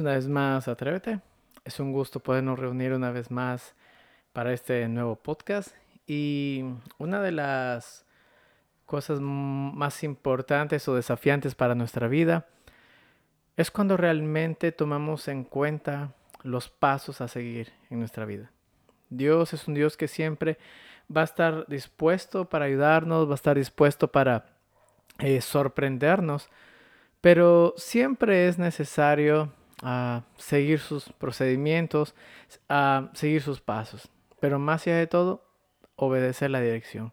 Una vez más Atrévete. Es un gusto podernos reunir una vez más para este nuevo podcast. Y una de las cosas más importantes o desafiantes para nuestra vida es cuando realmente tomamos en cuenta los pasos a seguir en nuestra vida. Dios es un Dios que siempre va a estar dispuesto para ayudarnos, va a estar dispuesto para eh, sorprendernos, pero siempre es necesario ah, seguir sus procedimientos, ah, seguir sus pasos, pero más allá de todo, obedecer la dirección.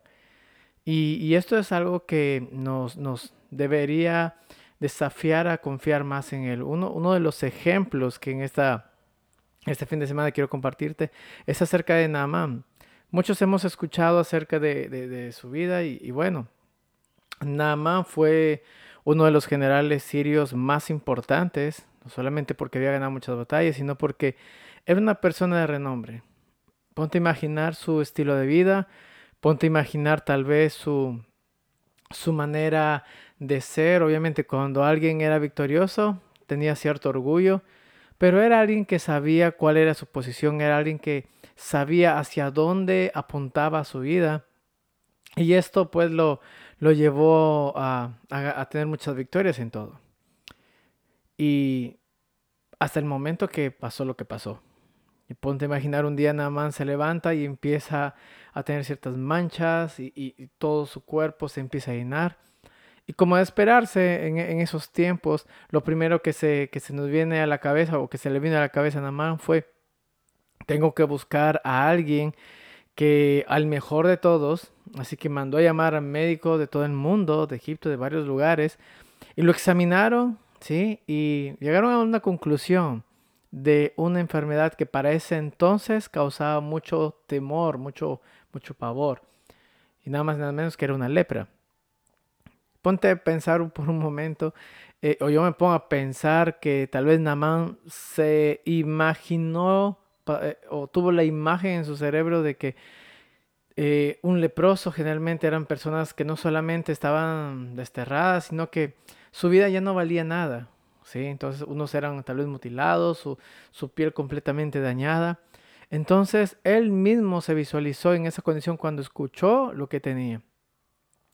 Y, esto es algo que nos, nos debería desafiar a confiar más en Él. Uno, uno de los ejemplos que en esta, este fin de semana quiero compartirte es acerca de Naamán. muchos hemos escuchado acerca de, de- su vida y, y bueno, Naamán fue uno de los generales sirios más importantes, no solamente porque había ganado muchas batallas, sino porque era una persona de renombre. Ponte a imaginar su estilo de vida, ponte a imaginar tal vez su, su manera de ser. Obviamente cuando alguien era victorioso tenía cierto orgullo, pero era alguien que sabía cuál era su posición, era alguien que sabía hacia dónde apuntaba su vida. Y esto pues lo, lo llevó a, a- a tener muchas victorias en todo. Y hasta el momento que pasó lo que pasó. Y ponte a imaginar un día Naamán se levanta y empieza a tener ciertas manchas y, y- todo su cuerpo se empieza a llenar. Y como de esperarse en, en esos tiempos, lo primero que se, que se nos viene a la cabeza o que se le vino a la cabeza a Naamán fue, tengo que buscar a alguien que al mejor de todos, así que mandó a llamar a médicos de todo el mundo, de Egipto, de varios lugares, y lo examinaron, ¿sí? Y llegaron a una conclusión de una enfermedad que para ese entonces causaba mucho temor, mucho, mucho pavor, y nada más nada menos que era una lepra. Ponte a pensar por un momento, eh, o yo me pongo a pensar que tal vez Namán se imaginó eh, o tuvo la imagen en su cerebro de que eh, un leproso generalmente eran personas que no solamente estaban desterradas, sino que su vida ya no valía nada. ¿sí? Entonces unos eran tal vez mutilados, su, su piel completamente dañada. Entonces él mismo se visualizó en esa condición cuando escuchó lo que tenía.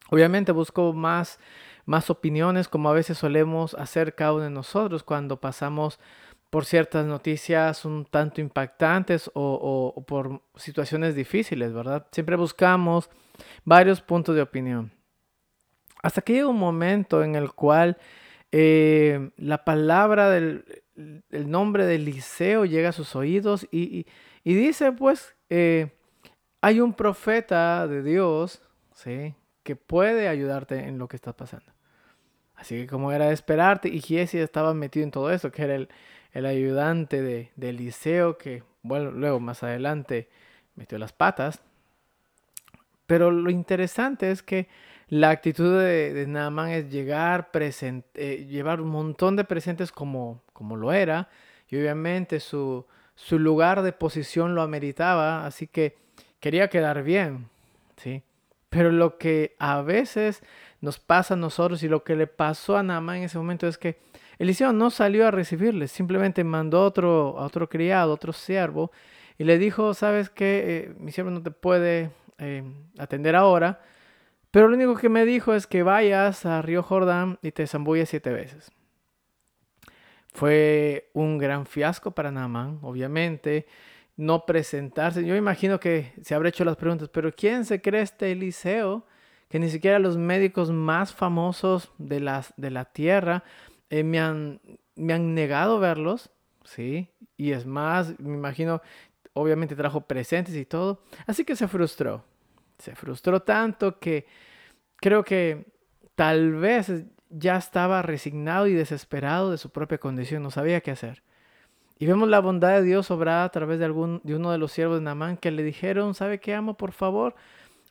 Obviamente buscó más, más opiniones, como a veces solemos hacer cada uno de nosotros cuando pasamos por ciertas noticias un tanto impactantes o- o por situaciones difíciles, ¿verdad? Siempre buscamos varios puntos de opinión. Hasta que llega un momento en el cual eh, la palabra del el nombre de Eliseo llega a sus oídos y, y- y dice, pues, eh, hay un profeta de Dios, ¿sí? Que puede ayudarte en lo que está pasando. Así que como era de esperarte, y Giesi estaba metido en todo eso, que era el, el ayudante de, de Eliseo, que, bueno, luego más adelante metió las patas. Pero lo interesante es que la actitud de, de es llegar, eh, llevar un montón de presentes como, como lo era, y obviamente su, su lugar de posición lo ameritaba, así que quería quedar bien, ¿sí? Pero lo que a veces nos pasa a nosotros y lo que le pasó a Naaman en ese momento es que Eliseo no salió a recibirle, simplemente mandó a otro, a otro criado, otro siervo, y le dijo, sabes que mi siervo no te puede eh, atender ahora, pero lo único que me dijo es que vayas a Río Jordán y te zambulles siete veces. Fue un gran fiasco para Naamán, obviamente, no presentarse. Yo imagino que se habrá hecho las preguntas, pero ¿quién se cree este Eliseo? Que ni siquiera los médicos más famosos de, las, de la tierra eh, me, han, me han negado verlos, ¿sí? Y es más, me imagino, obviamente trajo presentes y todo. Así que se frustró. Se frustró tanto que creo que tal vez ya estaba resignado y desesperado de su propia condición, no sabía qué hacer. Y vemos la bondad de Dios obrada a través de, algún, de uno de los siervos de Namán que le dijeron, ¿sabe qué amo? Por favor,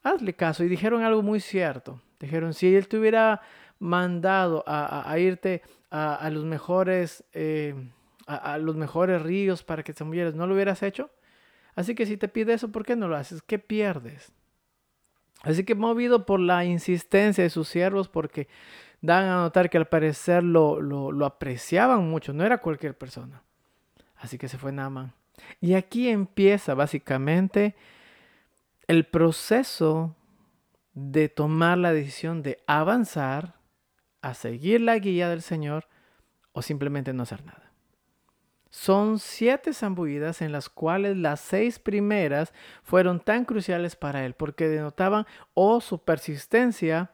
hazle caso. Y dijeron algo muy cierto. Dijeron, si él te hubiera mandado a, a, irte a, los mejores, eh, a, a, los mejores ríos para que te murieras, ¿no lo hubieras hecho? Así que si te pide eso, ¿por qué no lo haces? ¿Qué pierdes? Así que movido por la insistencia de sus siervos, porque dan a notar que al parecer lo, lo, apreciaban mucho, no era cualquier persona. Así que se fue Naaman. Y aquí empieza básicamente el proceso de tomar la decisión de avanzar, a seguir la guía del Señor o simplemente no hacer nada. Son siete zambullidas en las cuales las seis primeras fueron tan cruciales para él porque denotaban o su persistencia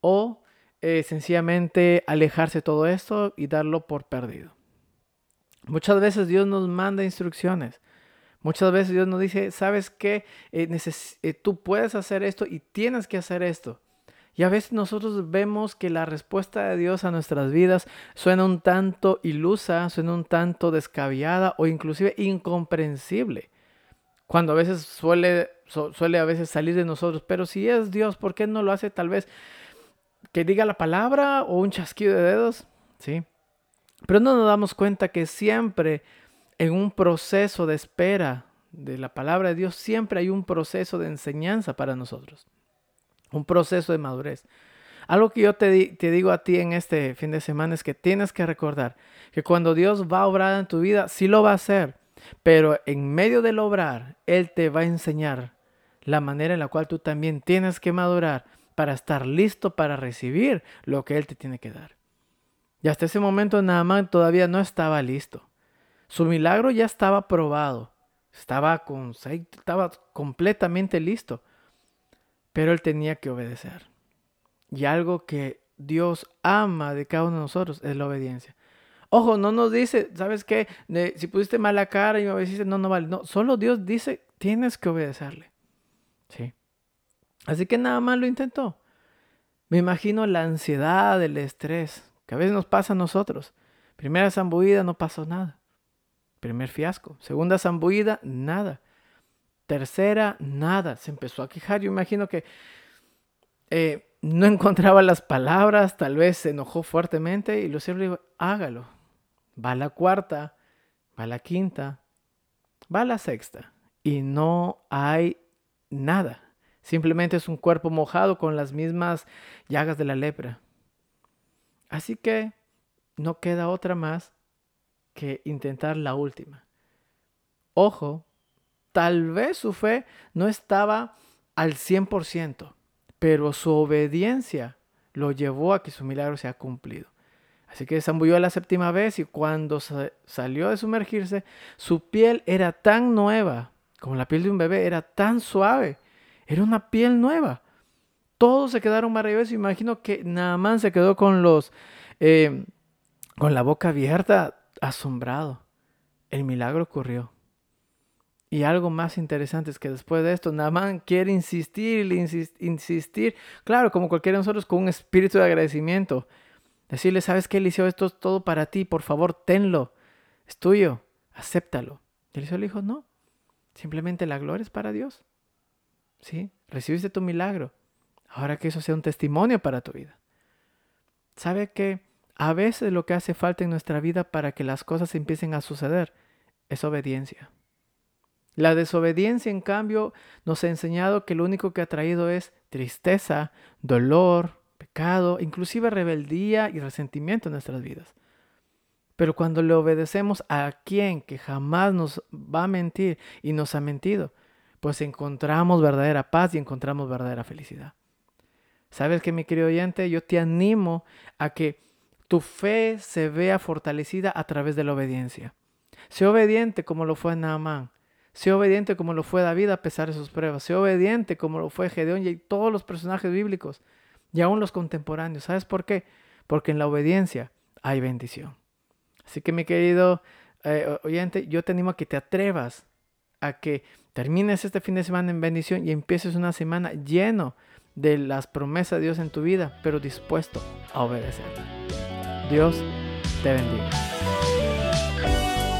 o eh, sencillamente alejarse todo esto y darlo por perdido. Muchas veces Dios nos manda instrucciones. Muchas veces Dios nos dice, sabes qué, eh, eh, tú puedes hacer esto y tienes que hacer esto. Y a veces nosotros vemos que la respuesta de Dios a nuestras vidas suena un tanto ilusa, suena un tanto descabellada o inclusive incomprensible. Cuando a veces suele su- suele a veces salir de nosotros, pero si es Dios, ¿por qué no lo hace tal vez que diga la palabra o un chasquido de dedos? ¿Sí? Pero no nos damos cuenta que siempre en un proceso de espera de la palabra de Dios, siempre hay un proceso de enseñanza para nosotros, un proceso de madurez. Algo que yo te, te digo a ti en este fin de semana es que tienes que recordar que cuando Dios va a obrar en tu vida, sí lo va a hacer, pero en medio del obrar, Él te va a enseñar la manera en la cual tú también tienes que madurar para estar listo para recibir lo que Él te tiene que dar. Y hasta ese momento Naamán todavía no estaba listo. Su milagro ya estaba probado. Estaba, con, estaba completamente listo. Pero él tenía que obedecer. Y algo que Dios ama de cada uno de nosotros es la obediencia. Ojo, no nos dice, ¿sabes qué? Si pusiste mala cara y me obedeciste, no, no vale. No, solo Dios dice, tienes que obedecerle. Sí. Así que nada más lo intentó. Me imagino la ansiedad, el estrés, que a veces nos pasa a nosotros. Primera zambullida, no pasó nada. Primer fiasco. Segunda zambullida, nada. Tercera, nada. Se empezó a quejar. Yo imagino que eh, no encontraba las palabras, tal vez se enojó fuertemente y Luciano le dijo, hágalo. Va a la cuarta, va a la quinta, va a la sexta y no hay nada. Simplemente es un cuerpo mojado con las mismas llagas de la lepra. Así que no queda otra más que intentar la última. Ojo, tal vez su fe no estaba al 100%, pero su obediencia lo llevó a que su milagro se ha cumplido. Así que zambulló la séptima vez y cuando sa- salió de sumergirse, su piel era tan nueva, como la piel de un bebé, era tan suave, era una piel nueva. Todos se quedaron maravillosos. Imagino que Naamán se quedó con los, eh, con la boca abierta, asombrado. El milagro ocurrió. Y algo más interesante es que después de esto, Naamán quiere insistir insistir, claro, como cualquiera de nosotros, con un espíritu de agradecimiento. Decirle, ¿sabes qué, Eliseo? Esto es todo para ti, por favor, tenlo. Es tuyo, acéptalo. Y Eliseo le dijo, no, simplemente la gloria es para Dios. ¿Sí? Recibiste tu milagro. Ahora que eso sea un testimonio para tu vida. ¿Sabe que a veces lo que hace falta en nuestra vida para que las cosas empiecen a suceder es obediencia? La desobediencia, en cambio, nos ha enseñado que lo único que ha traído es tristeza, dolor, pecado, inclusive rebeldía y resentimiento en nuestras vidas. Pero cuando le obedecemos a quien que jamás nos va a mentir y nos ha mentido, pues encontramos verdadera paz y encontramos verdadera felicidad. ¿Sabes que mi querido oyente? Yo te animo a que tu fe se vea fortalecida a través de la obediencia. Sé obediente como lo fue Naamán. Sé obediente como lo fue David a pesar de sus pruebas. Sé obediente como lo fue Gedeón y todos los personajes bíblicos y aún los contemporáneos. ¿Sabes por qué? Porque en la obediencia hay bendición. Así que mi querido eh, oyente, yo te animo a que te atrevas a que termines este fin de semana en bendición y empieces una semana lleno de las promesas de Dios en tu vida, pero dispuesto a obedecer. Dios te bendiga.